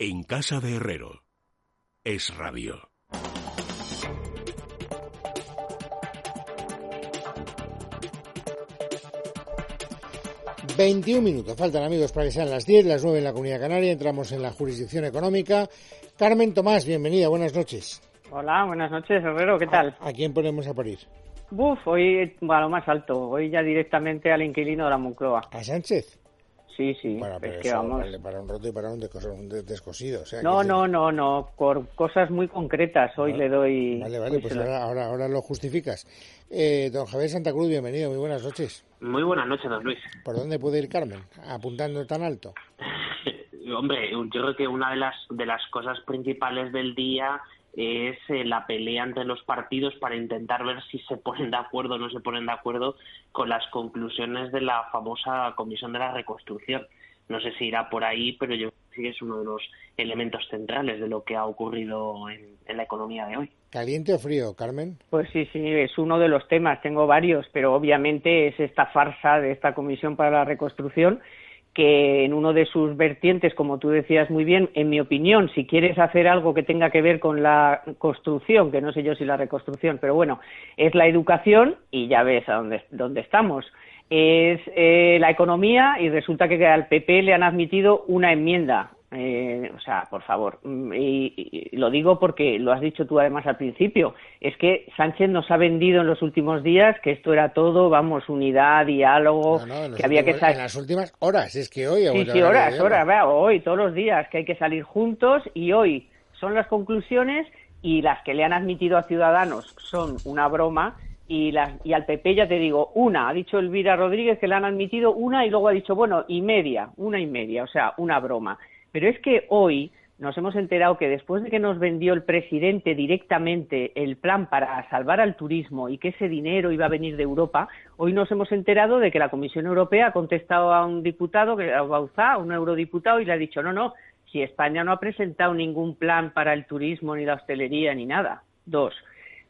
En casa de Herrero. Es radio. Veintiún minutos. Faltan amigos para que sean las 10, las 9 en la Comunidad Canaria. Entramos en la jurisdicción económica. Carmen Tomás, bienvenida. Buenas noches. Hola, buenas noches, Herrero. ¿Qué tal? ¿A, quién ponemos a parir? Buf, hoy a lo más alto. Hoy ya directamente al inquilino de la Moncloa. ¿A Sánchez? Sí, sí. Bueno, pero es que eso vamos. vale para un roto y para un descos- un des- descosido. o sea, No, no, no, no. Por cosas muy concretas. Hoy Vale. le doy. Vale, vale, hoy pues ahora, ahora lo justificas. Eh, don Javier Santa Cruz, bienvenido. Muy buenas noches. Muy buenas noches, don Luis. ¿Por dónde puede ir Carmen? Apuntando tan alto. Hombre, yo creo que una de las de las cosas principales del día es eh, la pelea entre los partidos para intentar ver si se ponen de acuerdo o no se ponen de acuerdo con las conclusiones de la famosa Comisión de la Reconstrucción. No sé si irá por ahí, pero yo creo que sí que es uno de los elementos centrales de lo que ha ocurrido en, en la economía de hoy. ¿Caliente o frío, Carmen? Pues sí, sí, es uno de los temas. Tengo varios, pero obviamente es esta farsa de esta Comisión para la Reconstrucción que en uno de sus vertientes, como tú decías muy bien, en mi opinión, si quieres hacer algo que tenga que ver con la construcción, que no sé yo si la reconstrucción, pero bueno, es la educación y ya ves a dónde, dónde estamos. Es eh, la economía y resulta que al PP le han admitido una enmienda. Eh, o sea, por favor, mm, y, y lo digo porque lo has dicho tú además al principio, es que Sánchez nos ha vendido en los últimos días que esto era todo, vamos, unidad, diálogo, No, no, que había que salir. en las últimas horas. Es que hoy... Sí, sí, horas, horas, vea, hoy, todos los días, que hay que salir juntos y hoy son las conclusiones y las que le han admitido a Ciudadanos son una broma y, las, y al PP ya te digo, una, ha dicho Elvira Rodríguez que le han admitido una y luego ha dicho, bueno, y media, una y media, o sea, una broma. Pero es que hoy nos hemos enterado que después de que nos vendió el presidente directamente el plan para salvar al turismo y que ese dinero iba a venir de Europa, hoy nos hemos enterado de que la Comisión Europea ha contestado a un diputado, a Bauzá, a un eurodiputado, y le ha dicho, no, no, si España no ha presentado ningún plan para el turismo, ni la hostelería, ni nada. Dos.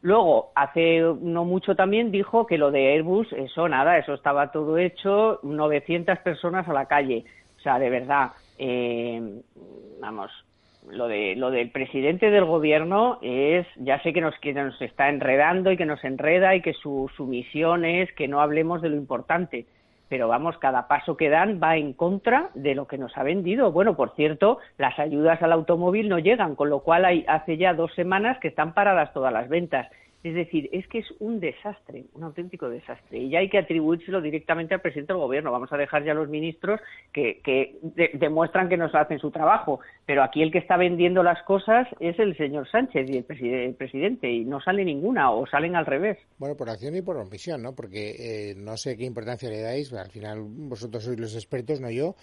Luego, hace no mucho también dijo que lo de Airbus, eso nada, eso estaba todo hecho, 900 personas a la calle. O sea, de verdad, eh, vamos, lo de lo del presidente del gobierno es, ya sé que nos, está enredando y que nos enreda y que su, su misión es que no hablemos de lo importante. Pero vamos, cada paso que dan va en contra de lo que nos ha vendido. Bueno, por cierto, las ayudas al automóvil no llegan, con lo cual hay, hace ya dos semanas que están paradas todas las ventas. Es decir, es que es un desastre, un auténtico desastre. Y ya hay que atribuírselo directamente al presidente del gobierno. Vamos a dejar ya a los ministros que, que de- demuestran que nos hacen su trabajo. Pero aquí el que está vendiendo las cosas es el señor Sánchez y el, preside- el presidente. Y no sale ninguna, o salen al revés. Bueno, por acción y por omisión, ¿no? Porque eh, no sé qué importancia le dais, al final vosotros sois los expertos, no yo,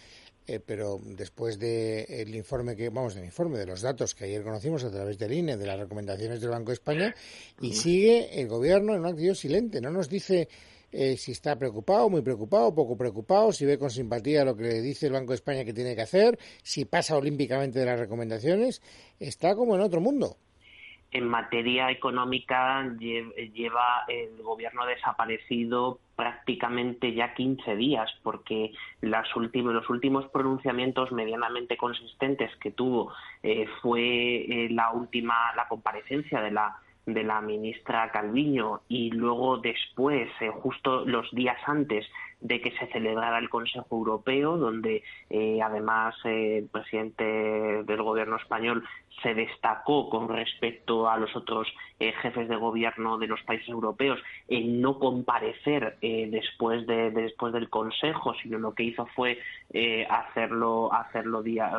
eh, pero después del informe que, vamos, del informe, de los datos que ayer conocimos a través del INE, de las recomendaciones del Banco de España, y sigue el gobierno en una actitud silente, no nos dice eh, si está preocupado, muy preocupado, poco preocupado, si ve con simpatía lo que le dice el Banco de España que tiene que hacer, si pasa olímpicamente de las recomendaciones, está como en otro mundo. en materia económica lle- lleva el gobierno desaparecido prácticamente ya 15 días porque las últimos, los últimos pronunciamientos medianamente consistentes que tuvo eh, fue eh, la última la comparecencia de la de la ministra Calviño y luego después, eh, justo los días antes de que se celebrara el Consejo Europeo, donde eh, además eh, el presidente del gobierno español se destacó con respecto a los otros eh, jefes de gobierno de los países europeos en no comparecer eh, después de después del Consejo, sino lo que hizo fue hacerlo hacerlo día-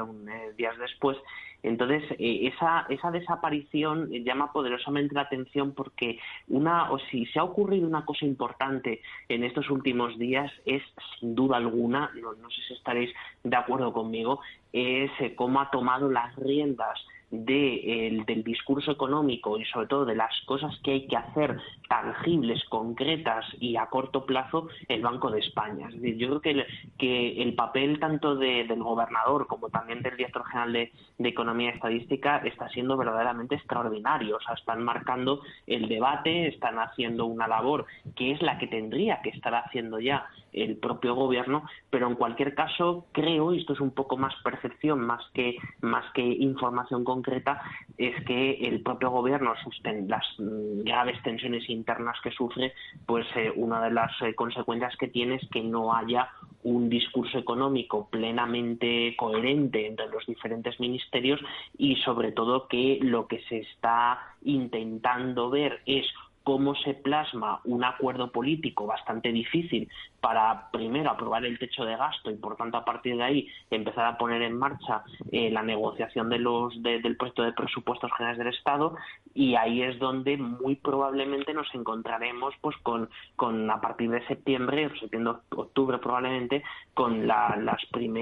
días después. Entonces, eh, esa, esa desaparición llama poderosamente la atención porque una, o si se ha ocurrido una cosa importante en estos últimos días es, sin duda alguna, no, no sé si estaréis de acuerdo conmigo, es eh, cómo ha tomado las riendas de, el- del discurso económico y sobre todo de las cosas que hay que hacer tangibles, concretas y a corto plazo el Banco de España. Es decir, yo creo que el, papel tanto de- del gobernador como también del director general de, Economía Estadística está siendo verdaderamente extraordinario. O sea, están marcando el debate, están haciendo una labor que es la que tendría que estar haciendo ya el propio gobierno, pero en cualquier caso creo, y esto es un poco más percepción más que, más que información concreta, es que el propio gobierno, las mm, graves tensiones internas que sufre, pues eh, una de las eh, consecuencias que tiene es que no haya un discurso económico plenamente coherente entre los diferentes ministerios y sobre todo que lo que se está intentando ver es cómo se plasma un acuerdo político bastante difícil para primero aprobar el techo de gasto y por tanto a partir de ahí empezar a poner en marcha eh, la negociación de los del proyecto de presupuestos generales del Estado y ahí es donde muy probablemente nos encontraremos pues con, con a partir de septiembre septiembre octubre probablemente con las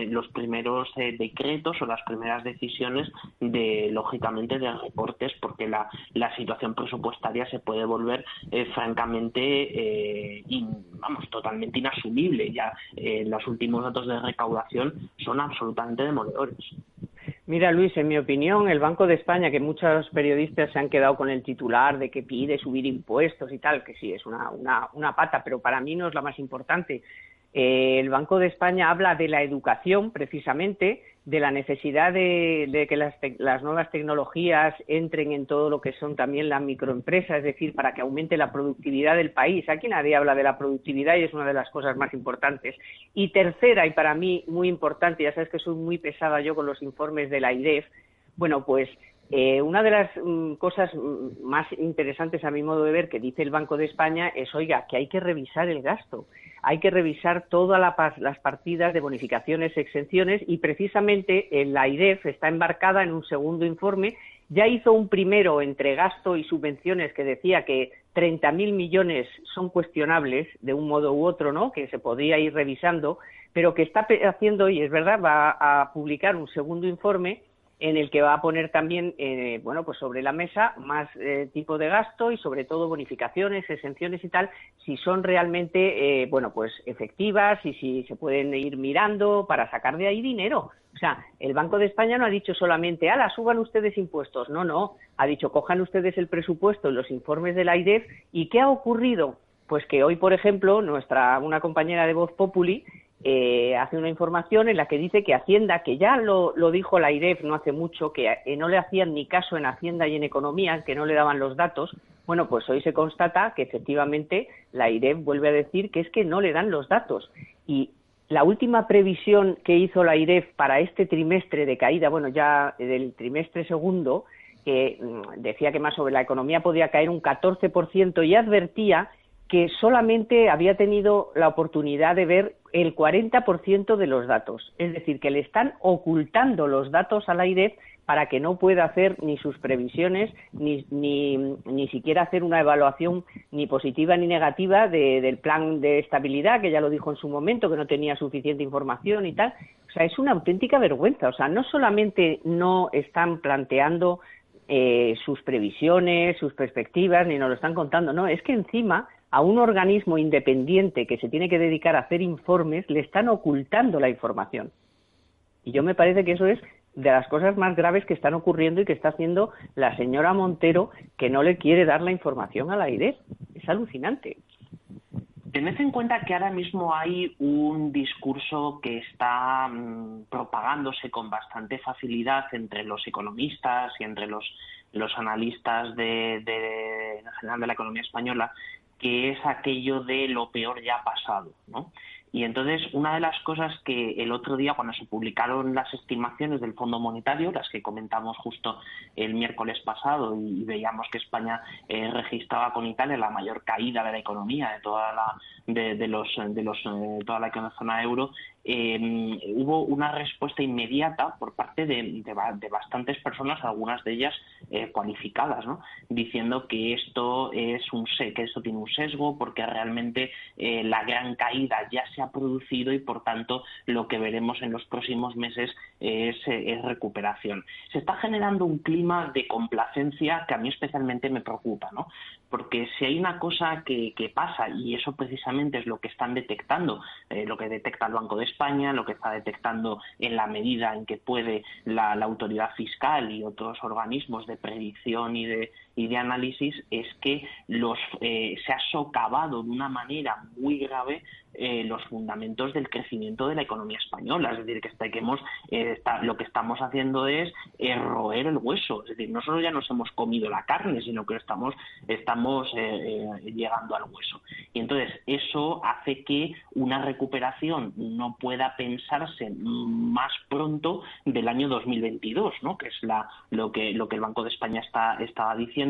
los primeros eh, decretos o las primeras decisiones de lógicamente de reportes porque la, la situación presupuestaria se puede volver eh, francamente vamos totalmente asumible. Ya eh, los últimos datos de recaudación son absolutamente demoledores. Mira, Luis, en mi opinión, el Banco de España, que muchos periodistas se han quedado con el titular de que pide subir impuestos y tal, que sí, es una, una, una pata, pero para mí no es la más importante. Eh, el Banco de España habla de la educación, precisamente, de la necesidad de, que las, nuevas tecnologías entren en todo lo que son también las microempresas, es decir, para que aumente la productividad del país. Aquí nadie habla de la productividad y es una de las cosas más importantes. Y tercera, y para mí muy importante, ya sabes que soy muy pesada yo con los informes de la IDEF, bueno, pues eh, una de las mm, cosas mm, más interesantes a mi modo de ver que dice el Banco de España es, oiga, que hay que revisar el gasto, hay que revisar todas las partidas de bonificaciones, exenciones y precisamente la IDEF está embarcada en un segundo informe. Ya hizo un primero entre gasto y subvenciones que decía que 30.000 millones son cuestionables de un modo u otro, ¿no? Que se podría ir revisando, pero que está haciendo, y es verdad, va a publicar un segundo informe en el que va a poner también, eh, bueno, pues sobre la mesa más eh, tipo de gasto y sobre todo bonificaciones, exenciones y tal, si son realmente, eh, bueno, pues efectivas y si se pueden ir mirando para sacar de ahí dinero. O sea, el Banco de España no ha dicho solamente, ala, suban ustedes impuestos. No, no, ha dicho, cojan ustedes el presupuesto los informes de la IDEF. ¿Y qué ha ocurrido? Pues que hoy, por ejemplo, nuestra, una compañera de Voz Populi eh, hace una información en la que dice que Hacienda, que ya lo, dijo la IREF no hace mucho, que eh, no le hacían ni caso en Hacienda y en Economía, que no le daban los datos, bueno, pues hoy se constata que efectivamente la IREF vuelve a decir que es que no le dan los datos. Y la última previsión que hizo la IREF para este trimestre de caída, bueno, ya del trimestre segundo, que mm, decía que más sobre la economía podía caer un 14% y advertía que solamente había tenido la oportunidad de ver el 40% de los datos. Es decir, que le están ocultando los datos al aire para que no pueda hacer ni sus previsiones, ni, ni, ni siquiera hacer una evaluación ni positiva ni negativa del plan de estabilidad, que ya lo dijo en su momento, que no tenía suficiente información y tal. O sea, es una auténtica vergüenza. O sea, no solamente no están planteando eh, sus previsiones, sus perspectivas, ni nos lo están contando, no, es que encima a un organismo independiente que se tiene que dedicar a hacer informes, le están ocultando la información. Y yo me parece que eso es de las cosas más graves que están ocurriendo y que está haciendo la señora Montero, que no le quiere dar la información a la. Es alucinante. Tened en cuenta que ahora mismo hay un discurso que está mm, propagándose con bastante facilidad entre los economistas y entre los, los analistas de, de, en general de la economía española, que es aquello de lo peor ya pasado, ¿no? Y entonces, una de las cosas que el otro día, cuando se publicaron las estimaciones del Fondo Monetario, las que comentamos justo el miércoles pasado, y veíamos que España eh, registraba con Italia la mayor caída de la economía de toda la de, los de los eh, toda la zona euro, eh, hubo una respuesta inmediata por parte de, bastantes personas, algunas de ellas eh, cualificadas, ¿no? diciendo que esto es un que esto tiene un sesgo porque realmente eh, la gran caída ya se ha producido y por tanto lo que veremos en los próximos meses es, recuperación. Se está generando un clima de complacencia que a mí especialmente me preocupa, ¿no? Porque si hay una cosa que, pasa, y eso precisamente es lo que están detectando, eh, lo que detecta el Banco de España, lo que está detectando en la medida en que puede la, autoridad fiscal y otros organismos de predicción y de, y de análisis, es que los, eh, se ha socavado de una manera muy grave eh, los fundamentos del crecimiento de la economía española. Es decir, que, que hemos, eh, lo que estamos haciendo es roer el hueso. Es decir, no solo ya nos hemos comido la carne, sino que estamos, estamos llegando al hueso. Y entonces eso hace que una recuperación no pueda pensarse más pronto del año 2022, ¿no? que es la, lo, que, lo que el Banco de España está, estaba diciendo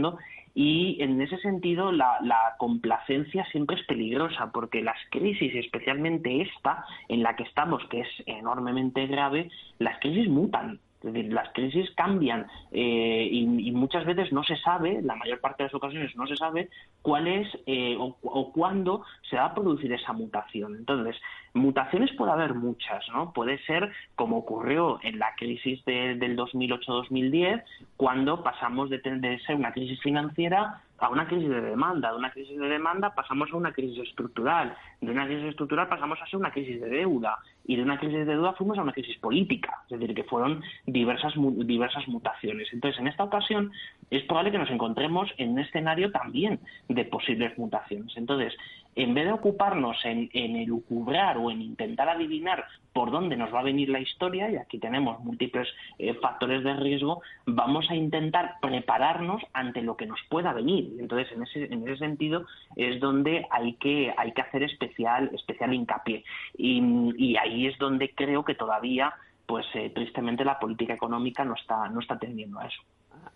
y en ese sentido la, complacencia siempre es peligrosa porque las crisis, especialmente esta en la que estamos, que es enormemente grave, las crisis mutan. Es decir, las crisis cambian eh, y, muchas veces no se sabe, la mayor parte de las ocasiones no se sabe cuál es eh, o, o, cuándo se va a producir esa mutación. Entonces, mutaciones puede haber muchas, ¿no? Puede ser como ocurrió en la crisis del 2008-2010, cuando pasamos de, de ser una crisis financiera a una crisis de demanda, de una crisis de demanda pasamos a una crisis estructural, de una crisis estructural pasamos a ser una crisis de deuda y de una crisis de deuda fuimos a una crisis política, es decir, que fueron diversas diversas mutaciones. Entonces, en esta ocasión es probable que nos encontremos en un escenario también de posibles mutaciones. Entonces, en vez de ocuparnos en, en elucubrar o en intentar adivinar por dónde nos va a venir la historia, y aquí tenemos múltiples eh, factores de riesgo, vamos a intentar prepararnos ante lo que nos pueda venir. Entonces, en ese, en ese sentido es donde hay que, hay que hacer especial, especial hincapié. Y, ahí es donde creo que todavía, pues eh, tristemente, la política económica no está, no está atendiendo a eso.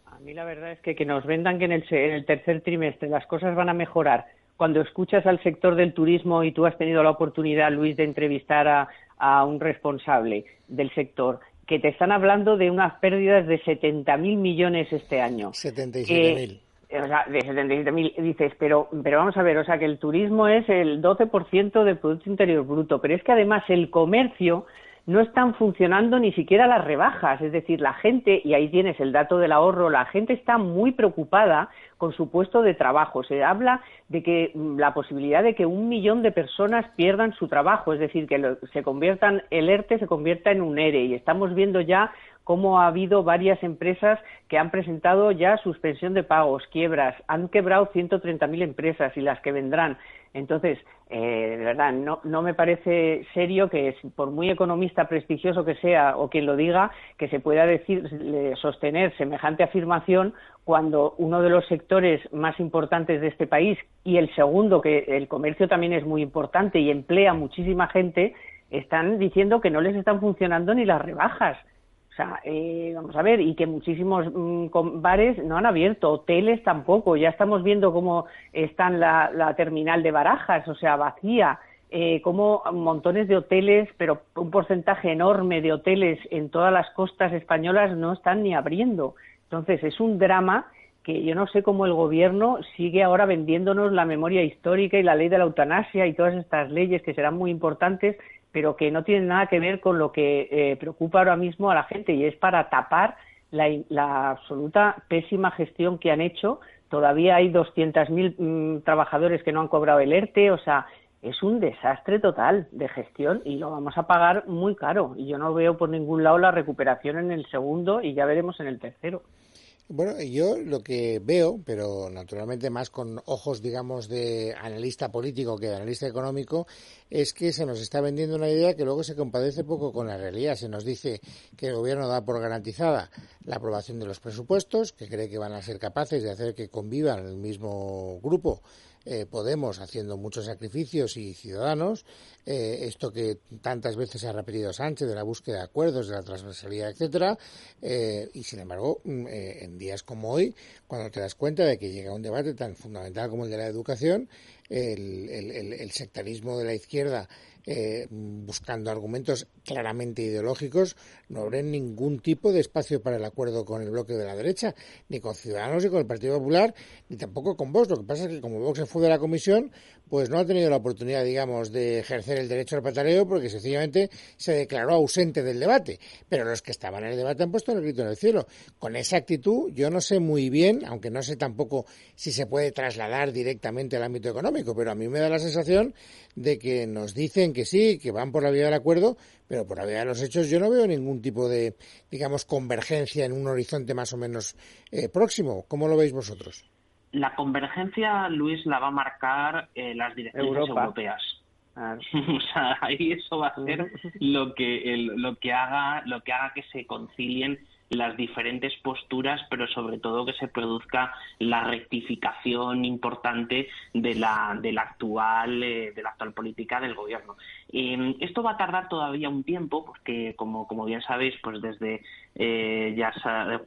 A mí la verdad es que que nos vendan que en el, en el tercer trimestre las cosas van a mejorar cuando escuchas al sector del turismo y tú has tenido la oportunidad, Luis, de entrevistar a, un responsable del sector, que te están hablando de unas pérdidas de 70.000 millones este año. 77.000. o sea, de 77.000, dices, pero, pero vamos a ver, o sea, que el turismo es el 12% del Producto Interior Bruto, pero es que además el comercio no están funcionando ni siquiera las rebajas. Es decir, la gente, y ahí tienes el dato del ahorro, la gente está muy preocupada con su puesto de trabajo. Se habla de que mm, la posibilidad de que un millón de personas pierdan su trabajo, es decir, que se conviertan, el ERTE se convierta en un ERE. Y estamos viendo ya cómo ha habido varias empresas que han presentado ya suspensión de pagos, quiebras, han quebrado 130.000 empresas y las que vendrán. Entonces, eh, de verdad, no, no me parece serio que, por muy economista prestigioso que sea o quien lo diga, que se pueda decir, sostener semejante afirmación cuando uno de los sectores más importantes de este país y el segundo, que el comercio también es muy importante y emplea muchísima gente, están diciendo que no les están funcionando ni las rebajas sea, eh, vamos a ver, y que muchísimos mm, bares no han abierto, hoteles tampoco. Ya estamos viendo cómo está la, la terminal de barajas, o sea, vacía. Eh, como montones de hoteles, pero un porcentaje enorme de hoteles en todas las costas españolas no están ni abriendo. Entonces, es un drama que yo no sé cómo el gobierno sigue ahora vendiéndonos la memoria histórica y la ley de la eutanasia y todas estas leyes que serán muy importantes pero que no tiene nada que ver con lo que eh, preocupa ahora mismo a la gente y es para tapar la, absoluta pésima gestión que han hecho. Todavía hay 200.000 mm, trabajadores que no han cobrado el ERTE, o sea, es un desastre total de gestión y lo vamos a pagar muy caro. Y yo no veo por ningún lado la recuperación en el segundo y ya veremos en el tercero. Bueno, yo lo que veo, pero naturalmente más con ojos, digamos, de analista político que de analista económico, es que se nos está vendiendo una idea que luego se compadece poco con la realidad. Se nos dice que el gobierno da por garantizada la aprobación de los presupuestos, que cree que van a ser capaces de hacer que convivan el mismo grupo eh, Podemos haciendo muchos sacrificios y Ciudadanos, eh, esto que tantas veces ha repetido Sánchez de la búsqueda de acuerdos, de la transversalidad, etcétera, eh, y sin embargo, mm, en días como hoy, cuando te das cuenta de que llega un debate tan fundamental como el de la educación, el, el sectarismo de la izquierda eh, buscando argumentos claramente ideológicos, no habrá ningún tipo de espacio para el acuerdo con el bloque de la derecha, ni con Ciudadanos, ni con el Partido Popular, ni tampoco con Vox. Lo que pasa es que como Vox se fue de la comisión, pues no ha tenido la oportunidad, digamos, de ejercer el derecho al pataleo porque sencillamente se declaró ausente del debate. Pero los que estaban en el debate han puesto el grito en el cielo. Con esa actitud, yo no sé muy bien, aunque no sé tampoco si se puede trasladar directamente al ámbito económico, pero a mí me da la sensación de que nos dicen que sí, que van por la vía del acuerdo, pero por la vía de los hechos yo no veo ningún tipo de, digamos, convergencia en un horizonte más o menos eh, próximo. ¿Cómo lo veis vosotros? la convergencia, Luis, la va a marcar eh, las directrices europeas. o sea, ahí eso va a ser lo que lo que haga lo que haga que se concilien las diferentes posturas, pero sobre todo que se produzca la rectificación importante de la, de actual eh, de la actual política del gobierno. Eh, esto va a tardar todavía un tiempo, porque como, como bien sabéis, pues desde eh, ya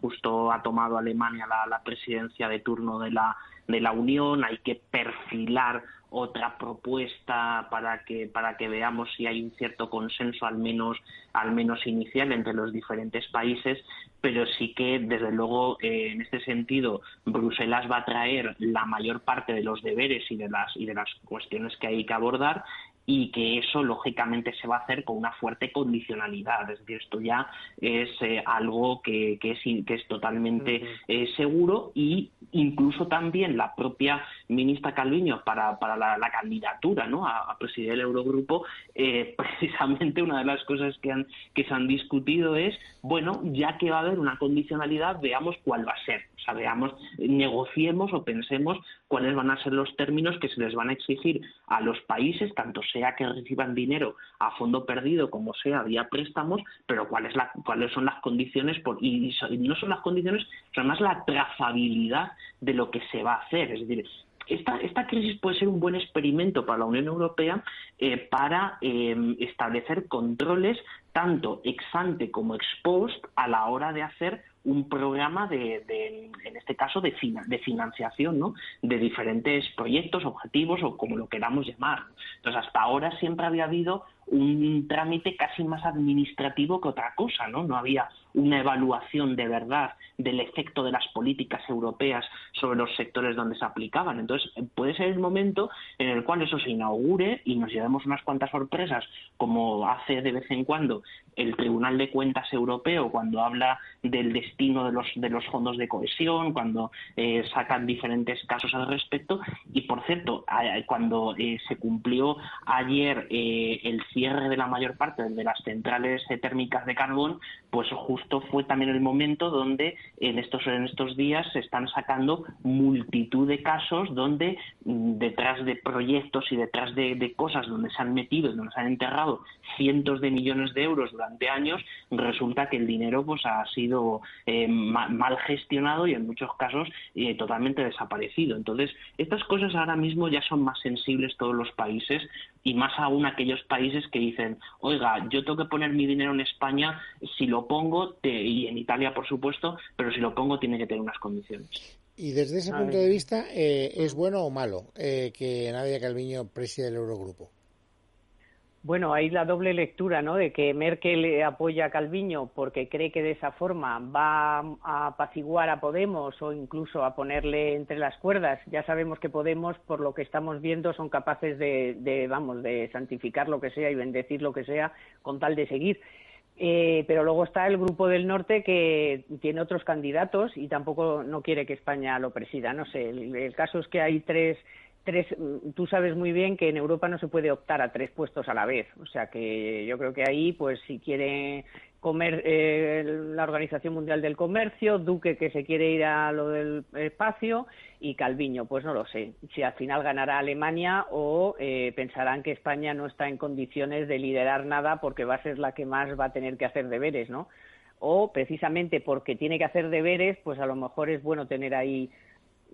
justo ha tomado Alemania la, la presidencia de turno de la de la Unión, hay que perfilar otra propuesta para que para que veamos si hay un cierto consenso al menos al menos inicial entre los diferentes países pero sí que desde luego eh, en este sentido Bruselas va a traer la mayor parte de los deberes y de las y de las cuestiones que hay que abordar y que eso lógicamente se va a hacer con una fuerte condicionalidad. Es decir, esto ya es eh, algo que, que, es, que es totalmente eh, seguro y incluso también la propia ministra Calviño para, para la, candidatura ¿no? a, presidir el Eurogrupo, eh, precisamente una de las cosas que, han, que se han discutido es, bueno, ya que va a haber una condicionalidad, veamos cuál va a ser. O sea, veamos, negociemos o pensemos cuáles van a ser los términos que se les van a exigir a los países, tanto sea que reciban dinero a fondo perdido como sea vía préstamos, pero cuáles cuáles son las condiciones por, y, no son las condiciones, son más la trazabilidad de lo que se va a hacer. Es decir, esta, esta crisis puede ser un buen experimento para la Unión Europea eh, para eh, establecer controles tanto ex ante como ex post a la hora de hacer un programa de, de en este caso, de, de financiación, ¿no? De diferentes proyectos, objetivos o como lo queramos llamar. Entonces, hasta ahora siempre había habido un trámite casi más administrativo que otra cosa, ¿no? No había una evaluación de verdad del efecto de las políticas europeas sobre los sectores donde se aplicaban. Entonces, puede ser el momento en el cual eso se inaugure y nos llevemos unas cuantas sorpresas, como hace de vez en cuando el Tribunal de Cuentas Europeo cuando habla del destino de los, de los fondos de cohesión, cuando eh, sacan diferentes casos al respecto. Y, por cierto, cuando eh, se cumplió ayer eh, el cierre de la mayor parte de las centrales térmicas de carbón, pues justo fue también el momento donde en estos, en estos días se están sacando multitud de casos donde mm, detrás de proyectos y detrás de, cosas donde se han metido, y donde se han enterrado cientos de millones de euros durante años, resulta que el dinero pues ha sido eh, mal gestionado y en muchos casos eh, totalmente desaparecido. Entonces, estas cosas ahora mismo ya son más sensibles todos los países y más aún aquellos países que dicen, oiga, yo tengo que poner mi dinero en España, si lo pongo, y en Italia por supuesto, pero si lo pongo tiene que tener unas condiciones. Y desde ese punto de vista, eh, ¿es bueno o malo eh, que Nadia Calviño presida el Eurogrupo? Bueno, hay la doble lectura, ¿no? De que Merkel apoya a Calviño porque cree que de esa forma va a apaciguar a Podemos o incluso a ponerle entre las cuerdas. Ya sabemos que Podemos, por lo que estamos viendo, son capaces de, vamos, de santificar lo que sea y bendecir lo que sea con tal de seguir. Eh, pero luego está el grupo del norte que tiene otros candidatos y tampoco no quiere que España lo presida. No sé, el caso es que hay tres tres, mm, tú sabes muy bien que en Europa no se puede optar a tres puestos a la vez. O sea que yo creo que ahí, pues si quiere comer eh, la Organización Mundial del Comercio, Duque que se quiere ir a lo del espacio y Calviño, pues no lo sé. Si al final ganará Alemania o eh, pensarán que España no está en condiciones de liderar nada porque va a ser la que más va a tener que hacer deberes, ¿no? O precisamente porque tiene que hacer deberes, pues a lo mejor es bueno tener ahí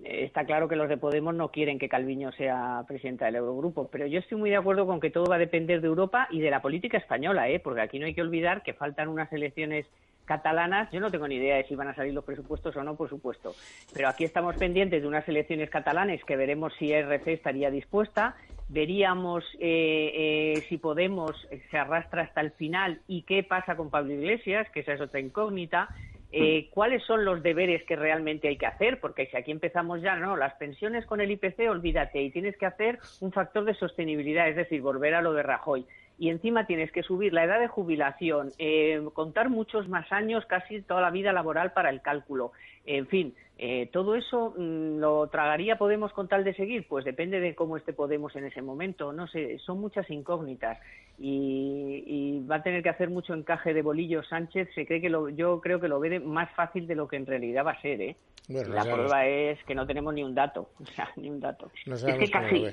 está claro que los de Podemos no quieren que Calviño sea presidenta del Eurogrupo, pero yo estoy muy de acuerdo con que todo va a depender de Europa y de la política española, ¿eh? porque aquí no hay que olvidar que faltan unas elecciones catalanas. Yo no tengo ni idea de si van a salir los presupuestos o no, por supuesto, pero aquí estamos pendientes de unas elecciones catalanes que veremos si RC estaría dispuesta. Veríamos eh, eh, si Podemos se arrastra hasta el final y qué pasa con Pablo Iglesias, que esa es otra incógnita eh, cuáles son los deberes que realmente hay que hacer, porque si aquí empezamos ya, no, las pensiones con el IPC, olvídate, y tienes que hacer un factor de sostenibilidad, es decir, volver a lo de Rajoy. Y encima tienes que subir la edad de jubilación, eh, contar muchos más años, casi toda la vida laboral para el cálculo. En fin, eh, ¿Todo eso mm, lo tragaría Podemos con tal de seguir? Pues depende de cómo esté Podemos en ese momento. No sé, son muchas incógnitas y, va a tener que hacer mucho encaje de bolillo Sánchez. Se cree que lo, yo creo que lo ve más fácil de lo que en realidad va a ser. ¿eh? la prueba es que no tenemos ni un dato. O sea, ni un dato. es que casi,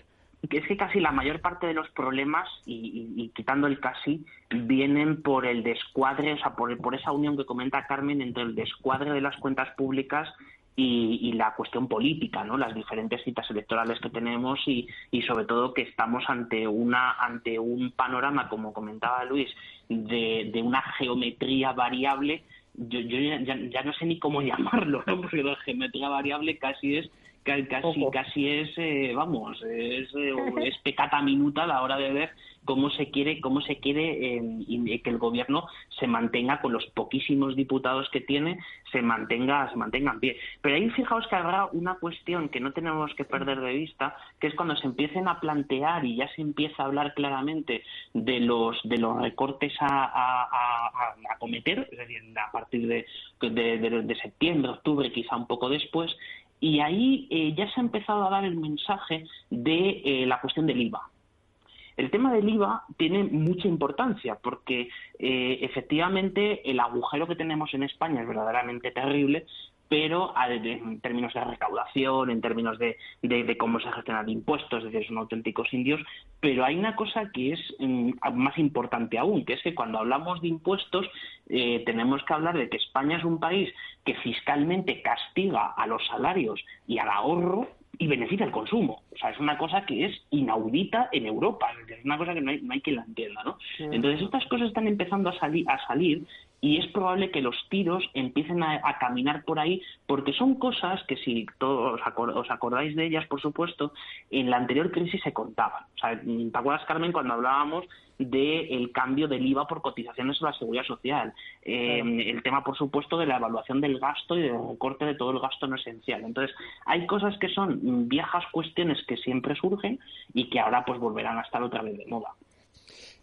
es que casi la mayor parte de los problemas, y, quitando el casi, vienen por el descuadre, o sea, por, por esa unión que comenta Carmen entre el descuadre de las cuentas públicas y, la cuestión política, ¿no? Las diferentes citas electorales que tenemos y, y sobre todo que estamos ante una ante un panorama, como comentaba Luis, de, de una geometría variable. Yo, yo ya, ya, no sé ni cómo llamarlo, ¿no? Porque la geometría variable casi es casi casi es eh, vamos es, eh, es pecata minuta a la hora de ver cómo se quiere cómo se quiere eh, que el gobierno se mantenga con los poquísimos diputados que tiene se mantenga se mantenga en pie. Pero ahí fijaos que habrá una cuestión que no tenemos que perder de vista que es cuando se empiecen a plantear y ya se empieza a hablar claramente de los de los recortes a, a, cometer es decir a partir de, de, de septiembre octubre quizá un poco después y ahí eh, ya se ha empezado a dar el mensaje de eh, la cuestión del IVA. El tema del IVA tiene mucha importancia porque eh, efectivamente el agujero que tenemos en España es verdaderamente terrible pero en términos de recaudación, en términos de, de, cómo se gestionan impuestos, es decir, son auténticos indios, pero hay una cosa que es mm, más importante aún, que es que cuando hablamos de impuestos eh, tenemos que hablar de que España es un país que fiscalmente castiga a los salarios y al ahorro y beneficia el consumo. O sea, es una cosa que es inaudita en Europa, es una cosa que no hay, no hay quien la entienda, ¿no? Entonces, estas cosas están empezando a, salir a salir y es probable que los tiros empiecen a, caminar por ahí porque son cosas que si todos os acordáis de ellas, por supuesto, en la anterior crisis se contaban. O sea, ¿te acuerdas, Carmen, cuando hablábamos del cambio del IVA por cotizaciones a la seguridad social? Eh, el tema, por supuesto, de la evaluación del gasto y del recorte de todo el gasto no esencial. Entonces, hay cosas que son viejas cuestiones que siempre surgen y que ahora pues volverán a estar otra vez de moda.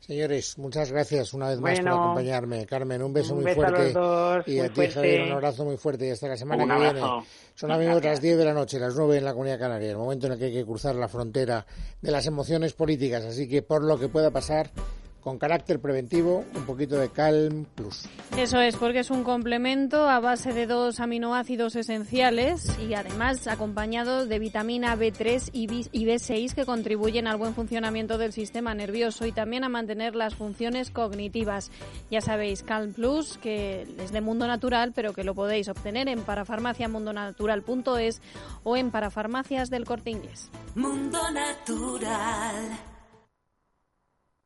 Señores, muchas gracias una vez más por acompañarme. Carmen, un beso muy fuerte. y a ti, Javier, un abrazo muy fuerte y hasta la semana que viene. Son amigos las 10 de la noche, las 9 en la Comunidad Canaria, el momento en el que hay que cruzar la frontera de las emociones políticas. Así que por lo que pueda pasar, con carácter preventivo, un poquito de Calm Plus. Eso es, porque es un complemento a base de dos aminoácidos esenciales y además acompañado de vitamina B3 y B6 que contribuyen al buen funcionamiento del sistema nervioso y también a mantener las funciones cognitivas. Ya sabéis, Calm Plus, que es de Mundo Natural, pero que lo podéis obtener en parafarmaciamundonatural.es o en parafarmacias del Corte Inglés. Mundo Natural.